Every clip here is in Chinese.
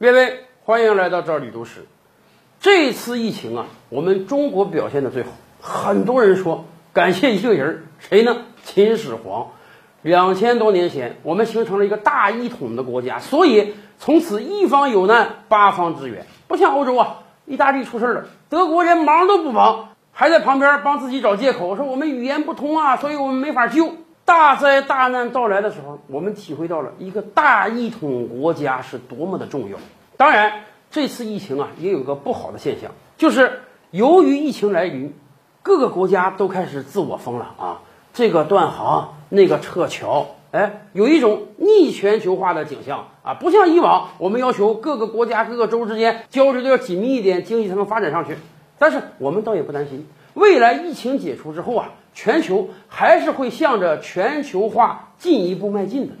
各位，欢迎来到这里读史。这次疫情啊，我们中国表现的最好。很多人说感谢一个人，谁呢？秦始皇。两千多年前，我们形成了一个大一统的国家，所以从此一方有难，八方支援。不像欧洲啊，意大利出事了，德国连忙都不帮，还在旁边帮自己找借口，说我们语言不通啊，所以我们没法救。大灾大难到来的时候，我们体会到了一个大一统国家是多么的重要。当然，这次疫情啊，也有个不好的现象，就是由于疫情来临，各个国家都开始自我封了啊，这个断航，那个撤侨，哎，有一种逆全球化的景象啊，不像以往，我们要求各个国家、各个州之间交流的要紧密一点，经济才能发展上去。但是我们倒也不担心，未来疫情解除之后啊。全球还是会向着全球化进一步迈进的。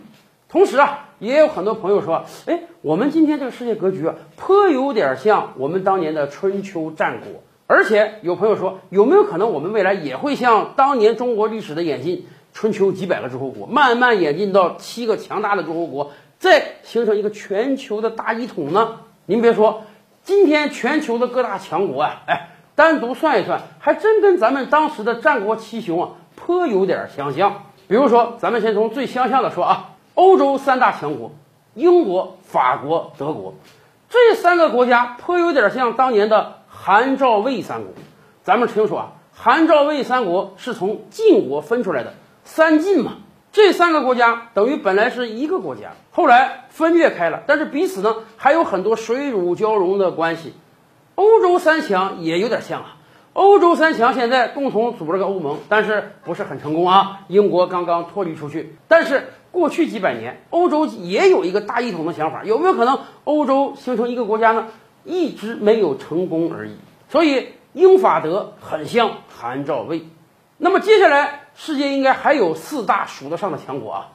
同时啊，也有很多朋友说，哎，我们今天这个世界格局啊，颇有点像我们当年的春秋战国。而且有朋友说，有没有可能我们未来也会像当年中国历史的演进，春秋几百个诸侯国，慢慢演进到七个强大的诸侯国，再形成一个全球的大一统呢？您别说，今天全球的各大强国啊，哎。单独算一算，还真跟咱们当时的战国七雄啊颇有点相像。比如说，咱们先从最相像的说啊，欧洲三大强国，英国、法国、德国，这三个国家颇有点像当年的韩赵魏三国。咱们听说啊，韩赵魏三国是从晋国分出来的，三晋嘛。这三个国家等于本来是一个国家，后来分裂开了，但是彼此呢还有很多水乳交融的关系。欧洲三强也有点像啊，欧洲三强现在共同组织个欧盟，但是不是很成功啊。英国刚刚脱离出去，但是过去几百年，欧洲也有一个大一统的想法，有没有可能欧洲形成一个国家呢？一直没有成功而已。所以英法德很像韩赵魏。那么接下来世界应该还有四大数得上的强国啊，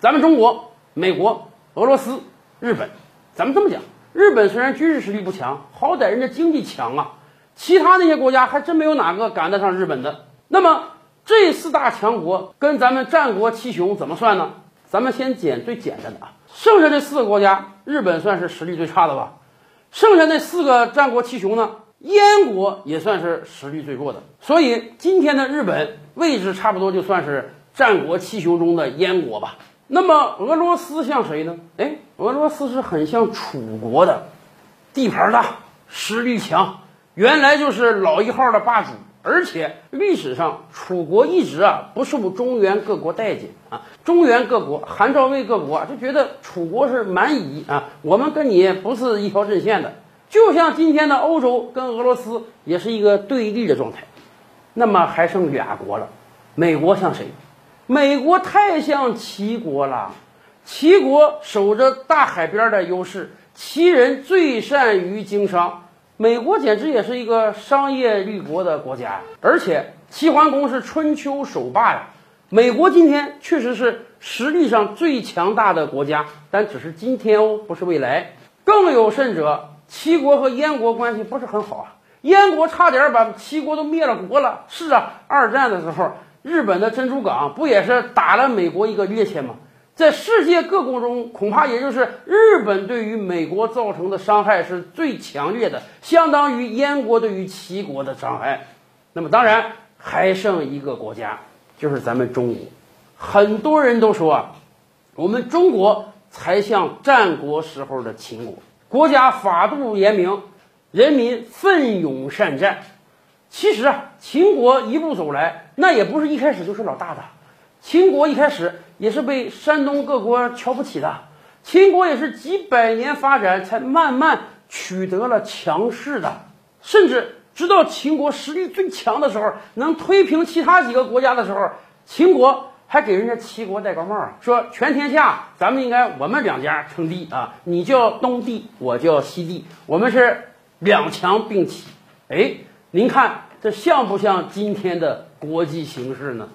咱们中国、美国、俄罗斯、日本，咱们这么讲。日本虽然军事实力不强，好歹人家经济强啊。其他那些国家还真没有哪个赶得上日本的。那么这四大强国跟咱们战国七雄怎么算呢？咱们先捡最简单的啊，剩下这四个国家，日本算是实力最差的吧。剩下那四个战国七雄呢，燕国也算是实力最弱的。所以今天的日本位置差不多就算是战国七雄中的燕国吧。那么俄罗斯像谁呢？哎，俄罗斯是很像楚国的，地盘大，实力强，原来就是老一号的霸主，而且历史上楚国一直啊不受中原各国待见啊，中原各国、韩赵魏各国就觉得楚国是蛮夷啊，我们跟你不是一条阵线的，就像今天的欧洲跟俄罗斯也是一个对立的状态。那么还剩俩国了，美国像谁？美国太像齐国了，齐国守着大海边的优势，齐人最善于经商，美国简直也是一个商业立国的国家，而且齐桓公是春秋首霸呀。美国今天确实是实力上最强大的国家，但只是今天哦，不是未来。更有甚者，齐国和燕国关系不是很好啊，燕国差点把齐国都灭了国了。是啊，二战的时候。日本的珍珠港不也是打了美国一个趔趄吗？在世界各国中，恐怕也就是日本对于美国造成的伤害是最强烈的，相当于燕国对于齐国的伤害。那么，当然还剩一个国家，就是咱们中国。很多人都说啊，我们中国才像战国时候的秦国，国家法度严明，人民奋勇善战。其实啊，秦国一路走来，那也不是一开始就是老大的。秦国一开始也是被山东各国瞧不起的。秦国也是几百年发展，才慢慢取得了强势的。甚至直到秦国实力最强的时候，能推平其他几个国家的时候，秦国还给人家齐国戴高帽啊，说全天下咱们应该我们两家称帝啊，你叫东帝，我叫西帝，我们是两强并起。哎。您看，这像不像今天的国际形势呢？